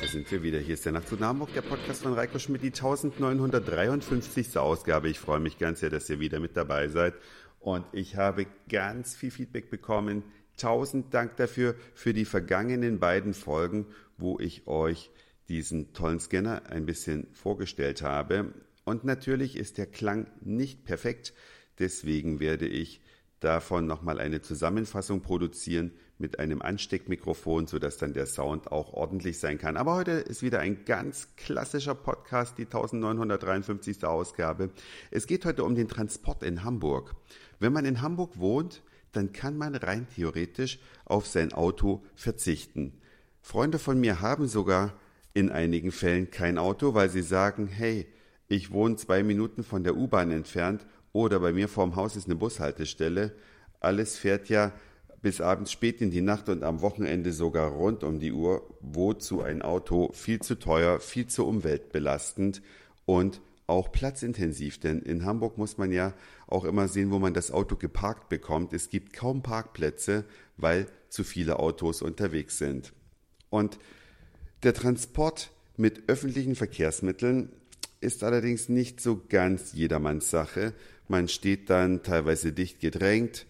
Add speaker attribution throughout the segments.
Speaker 1: da sind wir wieder. Hier ist der Nacht zu Hamburg, der Podcast von Reiko Schmidt, die 1953. Ausgabe. Ich freue mich ganz sehr, dass ihr wieder mit dabei seid. Und ich habe ganz viel Feedback bekommen. Tausend Dank dafür, für die vergangenen beiden Folgen, wo ich euch diesen tollen Scanner ein bisschen vorgestellt habe. Und natürlich ist der Klang nicht perfekt. Deswegen werde ich davon nochmal eine Zusammenfassung produzieren mit einem Ansteckmikrofon, sodass dann der Sound auch ordentlich sein kann. Aber heute ist wieder ein ganz klassischer Podcast, die 1953. Ausgabe. Es geht heute um den Transport in Hamburg. Wenn man in Hamburg wohnt, dann kann man rein theoretisch auf sein Auto verzichten. Freunde von mir haben sogar in einigen Fällen kein Auto, weil sie sagen, hey, ich wohne zwei Minuten von der U-Bahn entfernt oder bei mir vorm Haus ist eine Bushaltestelle. Alles fährt ja bis abends spät in die Nacht und am Wochenende sogar rund um die Uhr. Wozu ein Auto viel zu teuer, viel zu umweltbelastend und auch platzintensiv, denn in Hamburg muss man ja auch immer sehen, wo man das Auto geparkt bekommt. Es gibt kaum Parkplätze, weil zu viele Autos unterwegs sind. Und der Transport mit öffentlichen Verkehrsmitteln ist allerdings nicht so ganz jedermanns Sache. Man steht dann teilweise dicht gedrängt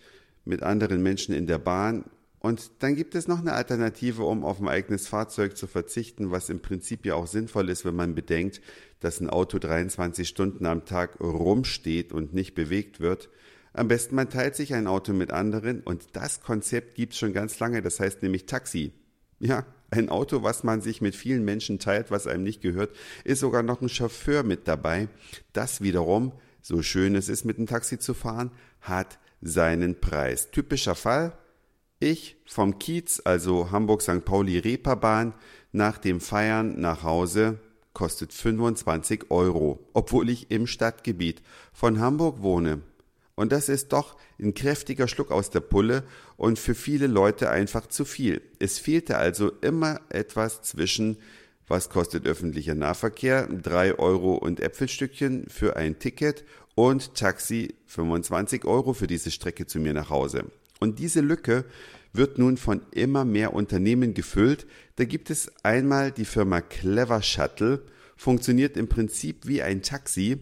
Speaker 1: mit anderen Menschen in der Bahn und dann gibt es noch eine Alternative, um auf ein eigenes Fahrzeug zu verzichten, was im Prinzip ja auch sinnvoll ist, wenn man bedenkt, dass ein Auto 23 Stunden am Tag rumsteht und nicht bewegt wird. Am besten man teilt sich ein Auto mit anderen und das Konzept gibt es schon ganz lange, das heißt nämlich Taxi. Ja, ein Auto, was man sich mit vielen Menschen teilt, was einem nicht gehört, ist sogar noch ein Chauffeur mit dabei. Das wiederum, so schön es ist, mit dem Taxi zu fahren, hat seinen Preis. Typischer Fall. Ich vom Kiez, also Hamburg-St. Pauli-Reeperbahn, nach dem Feiern nach Hause kostet 25 Euro, obwohl ich im Stadtgebiet von Hamburg wohne. Und das ist doch ein kräftiger Schluck aus der Pulle und für viele Leute einfach zu viel. Es fehlte also immer etwas zwischen, was kostet öffentlicher Nahverkehr, drei Euro und Äpfelstückchen für ein Ticket und Taxi 25 Euro für diese Strecke zu mir nach Hause. Und diese Lücke wird nun von immer mehr Unternehmen gefüllt. Da gibt es einmal die Firma Clever Shuttle, funktioniert im Prinzip wie ein Taxi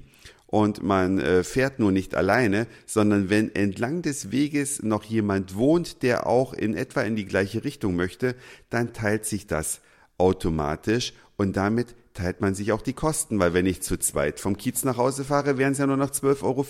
Speaker 1: und man äh, fährt nur nicht alleine, sondern wenn entlang des Weges noch jemand wohnt, der auch in etwa in die gleiche Richtung möchte, dann teilt sich das automatisch und damit teilt man sich auch die Kosten, weil wenn ich zu zweit vom Kiez nach Hause fahre, wären es ja nur noch 12,50 Euro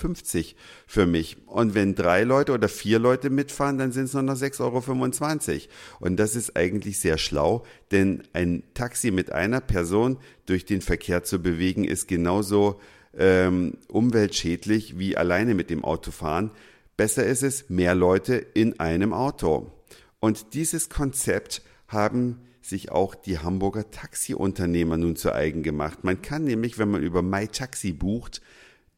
Speaker 1: für mich. Und wenn drei Leute oder vier Leute mitfahren, dann sind es nur noch 6,25 Euro. Und das ist eigentlich sehr schlau, denn ein Taxi mit einer Person durch den Verkehr zu bewegen, ist genauso ähm, umweltschädlich wie alleine mit dem Auto fahren. Besser ist es, mehr Leute in einem Auto. Und dieses Konzept haben sich auch die Hamburger Taxiunternehmer nun zu eigen gemacht. Man kann nämlich, wenn man über MyTaxi bucht,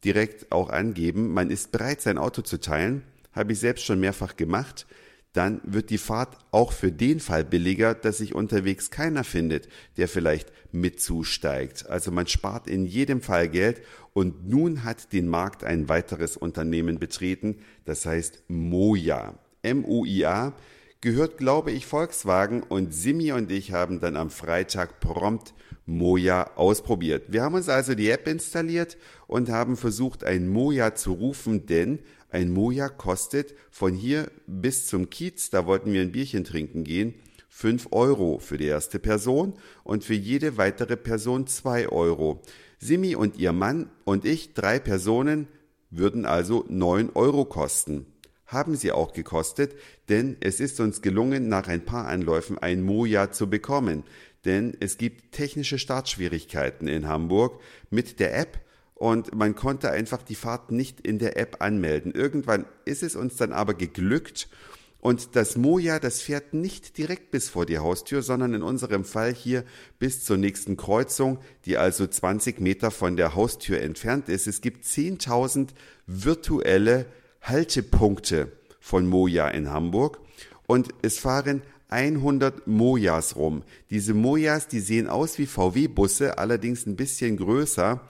Speaker 1: direkt auch angeben, man ist bereit, sein Auto zu teilen. Habe ich selbst schon mehrfach gemacht. Dann wird die Fahrt auch für den Fall billiger, dass sich unterwegs keiner findet, der vielleicht mit zusteigt. Also man spart in jedem Fall Geld und nun hat den Markt ein weiteres Unternehmen betreten, das heißt Moja. M-O-I-A gehört, glaube ich, Volkswagen und Simi und ich haben dann am Freitag prompt Moja ausprobiert. Wir haben uns also die App installiert und haben versucht, ein Moja zu rufen, denn ein Moja kostet von hier bis zum Kiez, da wollten wir ein Bierchen trinken gehen, 5 Euro für die erste Person und für jede weitere Person 2 Euro. Simi und ihr Mann und ich, drei Personen, würden also 9 Euro kosten haben sie auch gekostet, denn es ist uns gelungen, nach ein paar Anläufen ein Moja zu bekommen. Denn es gibt technische Startschwierigkeiten in Hamburg mit der App und man konnte einfach die Fahrt nicht in der App anmelden. Irgendwann ist es uns dann aber geglückt und das Moja, das fährt nicht direkt bis vor die Haustür, sondern in unserem Fall hier bis zur nächsten Kreuzung, die also 20 Meter von der Haustür entfernt ist. Es gibt 10.000 virtuelle Haltepunkte von Moja in Hamburg und es fahren 100 Mojas rum. Diese Mojas, die sehen aus wie VW-Busse, allerdings ein bisschen größer,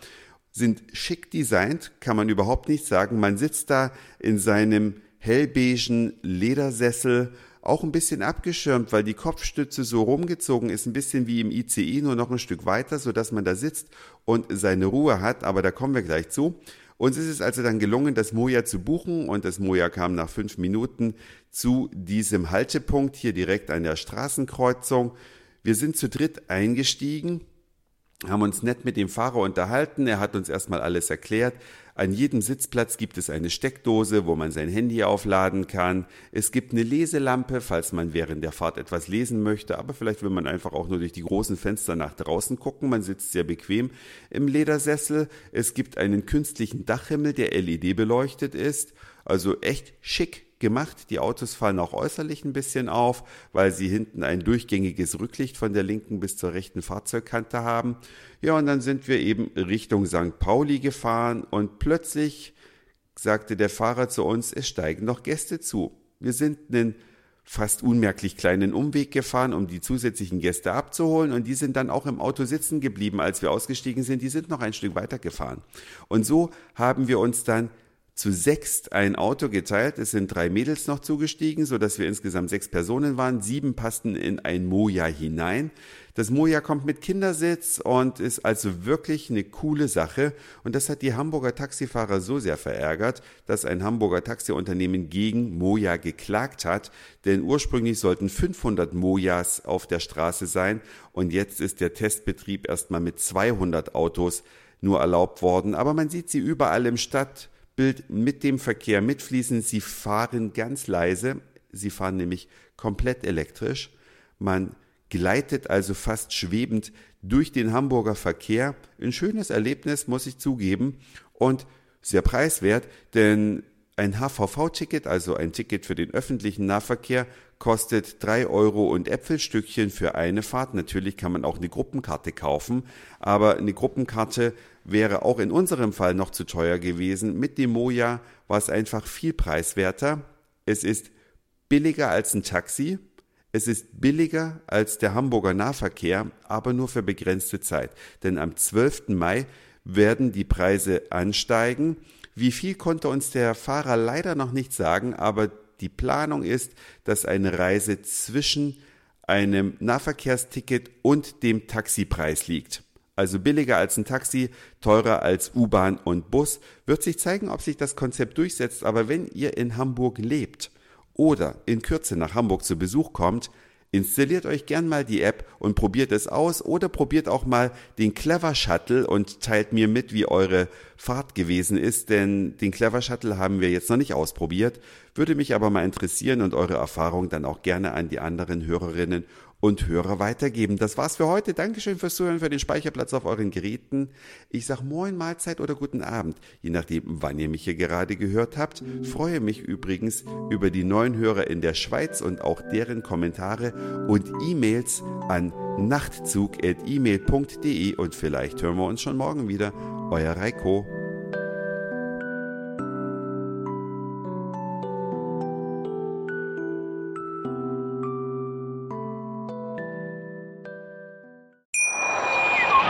Speaker 1: sind schick designt, kann man überhaupt nicht sagen. Man sitzt da in seinem hellbeigen Ledersessel auch ein bisschen abgeschirmt, weil die Kopfstütze so rumgezogen ist, ein bisschen wie im ICI, nur noch ein Stück weiter, sodass man da sitzt und seine Ruhe hat. Aber da kommen wir gleich zu. Uns ist es also dann gelungen, das Moja zu buchen und das Moja kam nach fünf Minuten zu diesem Haltepunkt hier direkt an der Straßenkreuzung. Wir sind zu dritt eingestiegen haben uns nett mit dem Fahrer unterhalten. Er hat uns erstmal alles erklärt. An jedem Sitzplatz gibt es eine Steckdose, wo man sein Handy aufladen kann. Es gibt eine Leselampe, falls man während der Fahrt etwas lesen möchte. Aber vielleicht will man einfach auch nur durch die großen Fenster nach draußen gucken. Man sitzt sehr bequem im Ledersessel. Es gibt einen künstlichen Dachhimmel, der LED beleuchtet ist. Also echt schick gemacht. Die Autos fallen auch äußerlich ein bisschen auf, weil sie hinten ein durchgängiges Rücklicht von der linken bis zur rechten Fahrzeugkante haben. Ja, und dann sind wir eben Richtung St. Pauli gefahren und plötzlich sagte der Fahrer zu uns, es steigen noch Gäste zu. Wir sind einen fast unmerklich kleinen Umweg gefahren, um die zusätzlichen Gäste abzuholen und die sind dann auch im Auto sitzen geblieben, als wir ausgestiegen sind. Die sind noch ein Stück weiter gefahren. Und so haben wir uns dann zu sechst ein Auto geteilt. Es sind drei Mädels noch zugestiegen, so dass wir insgesamt sechs Personen waren. Sieben passten in ein Moja hinein. Das Moja kommt mit Kindersitz und ist also wirklich eine coole Sache. Und das hat die Hamburger Taxifahrer so sehr verärgert, dass ein Hamburger Taxiunternehmen gegen Moja geklagt hat. Denn ursprünglich sollten 500 Mojas auf der Straße sein und jetzt ist der Testbetrieb erstmal mit 200 Autos nur erlaubt worden. Aber man sieht sie überall im Stadt Bild mit dem Verkehr mitfließen. Sie fahren ganz leise. Sie fahren nämlich komplett elektrisch. Man gleitet also fast schwebend durch den Hamburger Verkehr. Ein schönes Erlebnis, muss ich zugeben. Und sehr preiswert, denn ein HVV-Ticket, also ein Ticket für den öffentlichen Nahverkehr, kostet drei Euro und Äpfelstückchen für eine Fahrt. Natürlich kann man auch eine Gruppenkarte kaufen, aber eine Gruppenkarte wäre auch in unserem Fall noch zu teuer gewesen. Mit dem Moja war es einfach viel preiswerter. Es ist billiger als ein Taxi. Es ist billiger als der Hamburger Nahverkehr, aber nur für begrenzte Zeit. Denn am 12. Mai werden die Preise ansteigen. Wie viel konnte uns der Fahrer leider noch nicht sagen, aber die Planung ist, dass eine Reise zwischen einem Nahverkehrsticket und dem Taxipreis liegt. Also billiger als ein Taxi, teurer als U-Bahn und Bus. Wird sich zeigen, ob sich das Konzept durchsetzt. Aber wenn ihr in Hamburg lebt oder in Kürze nach Hamburg zu Besuch kommt, Installiert euch gern mal die App und probiert es aus oder probiert auch mal den Clever Shuttle und teilt mir mit, wie eure Fahrt gewesen ist, denn den Clever Shuttle haben wir jetzt noch nicht ausprobiert, würde mich aber mal interessieren und eure Erfahrung dann auch gerne an die anderen Hörerinnen und Hörer weitergeben. Das war's für heute. Dankeschön fürs Zuhören, für den Speicherplatz auf euren Geräten. Ich sag Moin, Mahlzeit oder guten Abend, je nachdem, wann ihr mich hier gerade gehört habt. Freue mich übrigens über die neuen Hörer in der Schweiz und auch deren Kommentare und E-Mails an nachtzug.email.de und vielleicht hören wir uns schon morgen wieder. Euer Reiko.